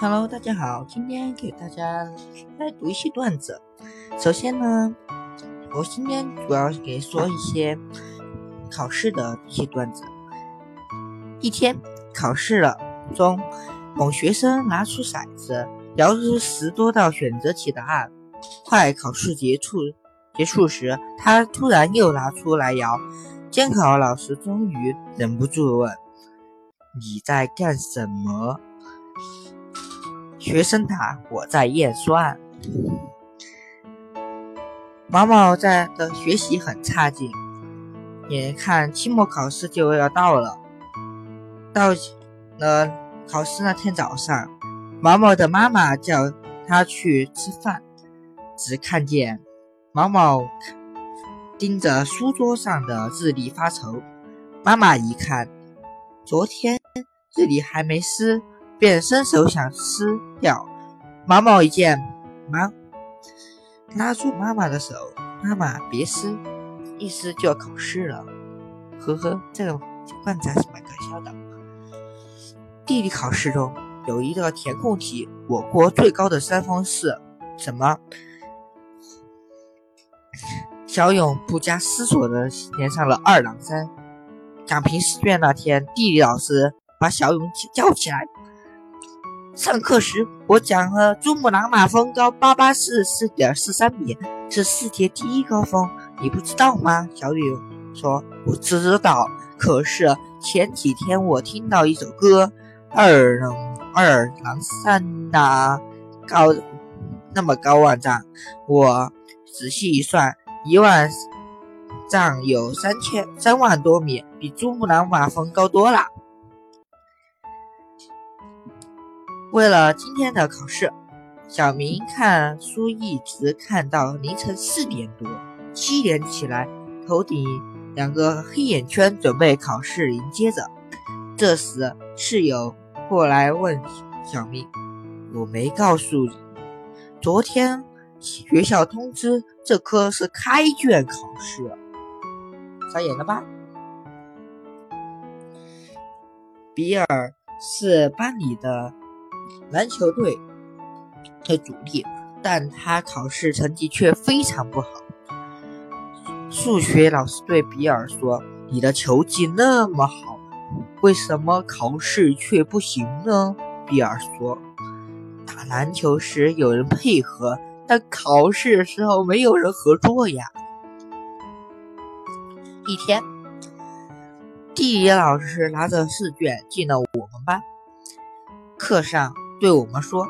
Hello，大家好，今天给大家来读一些段子。首先呢，我今天主要给说一些考试的一些段子。一天考试了，中某学生拿出骰子，摇出十多道选择题答案。快考试结束结束时，他突然又拿出来摇。监考老师终于忍不住问：“你在干什么？”学生塔：“我在验算。”毛毛在的学习很差劲，眼看期末考试就要到了。到了考试那天早上，毛毛的妈妈叫他去吃饭，只看见毛毛盯着书桌上的日历发愁。妈妈一看，昨天日历还没撕。便伸手想撕掉，毛毛一见，忙拉住妈妈的手：“妈妈别撕，一撕就要考试了。”呵呵，这个段子还是蛮搞笑的。地理考试中有一个填空题：我国最高的山峰是什么？小勇不加思索地填上了二郎山。讲评试卷那天，地理老师把小勇叫起来。上课时，我讲了珠穆朗玛峰高八八四四点四三米，是世界第一高峰，你不知道吗？小雨说：“我知道，可是前几天我听到一首歌，二郎二郎山呐，高那么高万丈，我仔细一算，一万丈有三千三万多米，比珠穆朗玛峰高多了。”为了今天的考试，小明看书一直看到凌晨四点多，七点起来，头顶两个黑眼圈，准备考试迎接着。这时室友过来问小明：“我没告诉你，昨天学校通知这科是开卷考试，傻眼了吧？”比尔是班里的。篮球队的主力，但他考试成绩却非常不好。数学老师对比尔说：“你的球技那么好，为什么考试却不行呢？”比尔说：“打篮球时有人配合，但考试的时候没有人合作呀。”一天，地理老师拿着试卷进了我们班。课上对我们说：“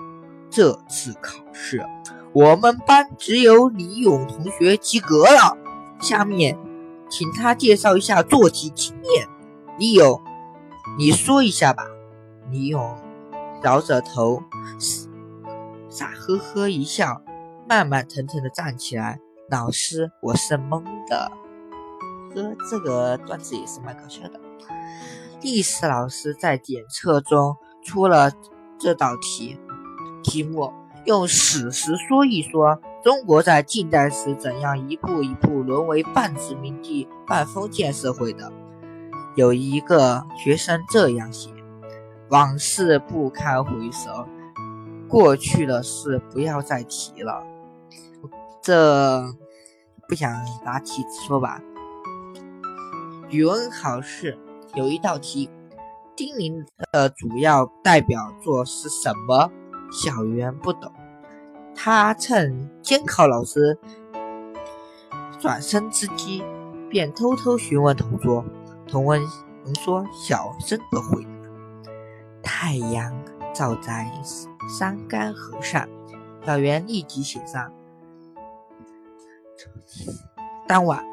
这次考试，我们班只有李勇同学及格了。下面，请他介绍一下做题经验。”李勇，你说一下吧。李勇摇着头，傻呵呵一笑，慢慢腾腾的站起来。老师，我是懵的。呵，这个段子也是蛮搞笑的。历史老师在检测中。出了这道题，题目用史实说一说中国在近代时怎样一步一步沦为半殖民地半封建社会的。有一个学生这样写：往事不堪回首，过去的事不要再提了。这不想答题说吧。语文考试有一道题。丁玲的主要代表作是什么？小圆不懂，他趁监考老师转身之机，便偷偷询问同桌。同文同说小声的回答：“太阳照在山干河上。”小圆立即写上。当晚，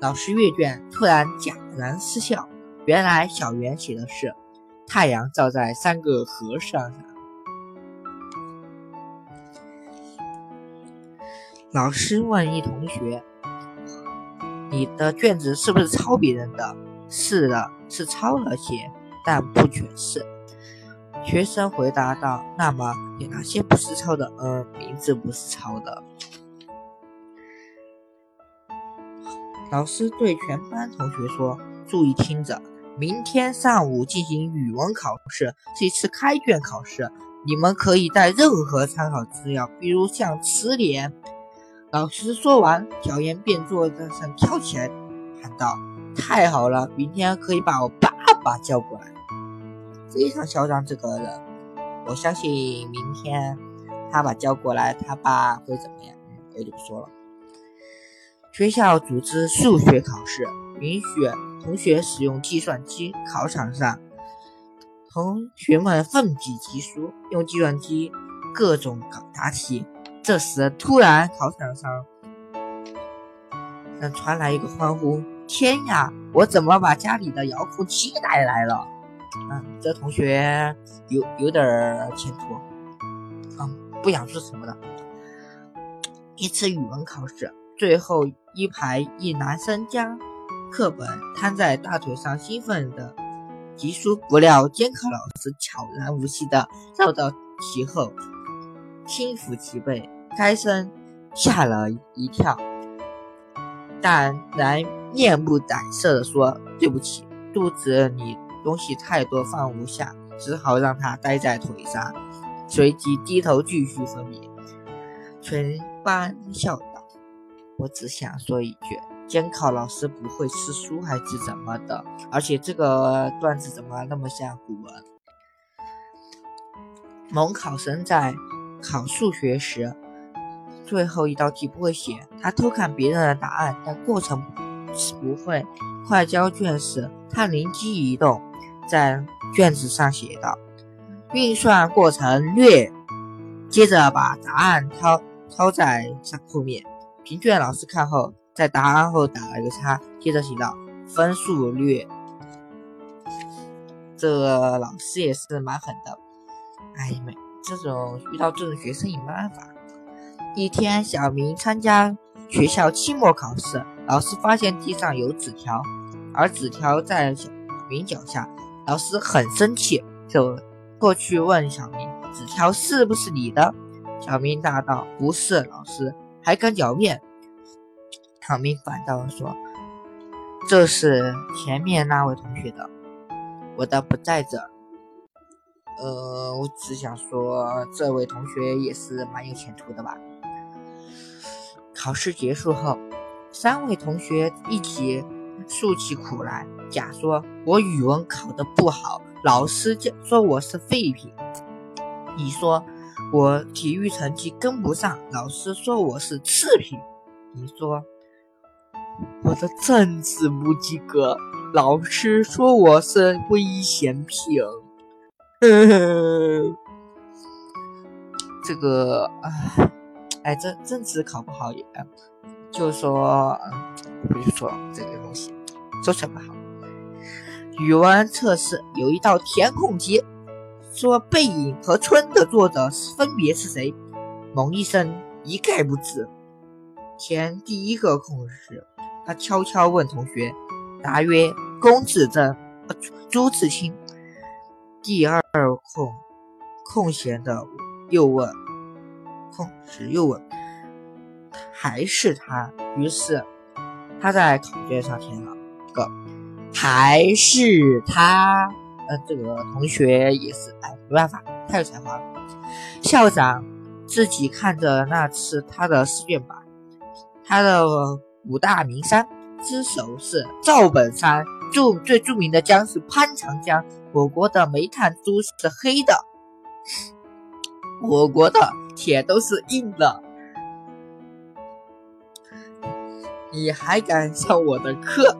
老师阅卷突然戛然失笑。原来小圆写的是“太阳照在三个和尚上”。老师问一同学：“你的卷子是不是抄别人的？”“是的，是抄了些，但不全是。”学生回答道：“那么有哪些不是抄的？”“嗯，名字不是抄的。”老师对全班同学说：“注意听着。”明天上午进行语文考试，是一次开卷考试。你们可以带任何参考资料，比如像词典。老师说完，小严便坐在上跳起来，喊道：“太好了，明天可以把我爸爸叫过来。”非常嚣张，这个人，我相信明天他把叫过来，他爸会怎么样？我就不说了。学校组织数学考试，允许同学使用计算机。考场上，同学们奋笔疾书，用计算机各种搞答题。这时，突然考场上传来一个欢呼：“天呀，我怎么把家里的遥控器带来了？”嗯，这同学有有点前途。嗯，不想说什么的。一次语文考试，最后一排一男生将课本摊在大腿上，兴奋的疾书。不料监考老师悄然无息的绕到其后，轻抚其背，该生吓了一跳，但然面不改色的说：“对不起，肚子里东西太多放不下，只好让他待在腿上。”随即低头继续分娩。全班笑道：“我只想说一句，监考老师不会吃书还是怎么的？而且这个段子怎么那么像古文？”某考生在考数学时，最后一道题不会写，他偷看别人的答案，但过程是不会。快交卷时，他灵机一动，在卷子上写道：“运算过程略。”接着把答案抄。抄在上后面，评卷老师看后，在答案后打了个叉，接着写道：“分数略。”这个老师也是蛮狠的。哎，没这种遇到这种学生也没办法。一天，小明参加学校期末考试，老师发现地上有纸条，而纸条在小明脚下，老师很生气，就过去问小明：“纸条是不是你的？”小明答道：“不是，老师还敢狡辩？”小明反倒说：“这是前面那位同学的，我的不在这。”呃，我只想说，这位同学也是蛮有前途的吧。考试结束后，三位同学一起诉起苦来。甲说：“我语文考得不好，老师说我是废品。”乙说。我体育成绩跟不上，老师说我是次品。你说我的政治不及格，老师说我是危险品。这个哎，哎，这政治考不好也，就是说，比如说这个东西，做什么好？语文测试有一道填空题。说《背影》和《春》的作者分别是谁？蒙医生一概不知。填第一个空是，他悄悄问同学，答曰：“龚自珍、朱自清。”第二空空闲的又问，空时又问，还是他。于是他在考卷上填了个，还是他。呃，这个同学也是，哎，没办法，太有才华了。校长自己看着那次他的试卷板，他的五大名山之首是赵本山，著最著名的江是潘长江。我国的煤炭都是黑的，我国的铁都是硬的。你还敢上我的课？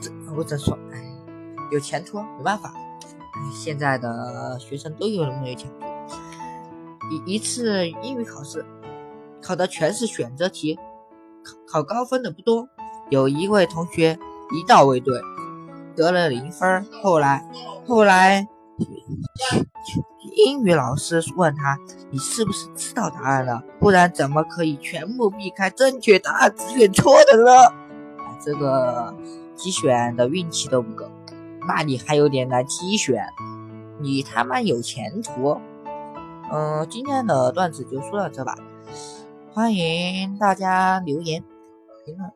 这我真说。有前途，没办法。现在的学生都有那么有前途。一一次英语考试，考的全是选择题，考高分的不多。有一位同学一道未对，得了零分。后来，后来英语老师问他：“你是不是知道答案了？不然怎么可以全部避开正确答案，只选错的呢？”这个机选的运气都不够。那你还有点难机选，你他妈有前途。嗯，今天的段子就说到这吧，欢迎大家留言评论。